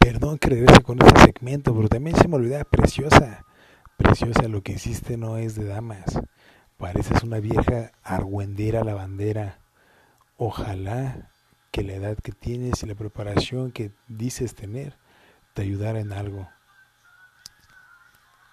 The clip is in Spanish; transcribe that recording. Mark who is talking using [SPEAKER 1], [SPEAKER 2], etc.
[SPEAKER 1] Perdón que regrese con este segmento, pero también se me olvidaba, preciosa, preciosa, lo que hiciste no es de damas. Pareces una vieja argüendera lavandera. Ojalá que la edad que tienes y la preparación que dices tener te ayudara en algo.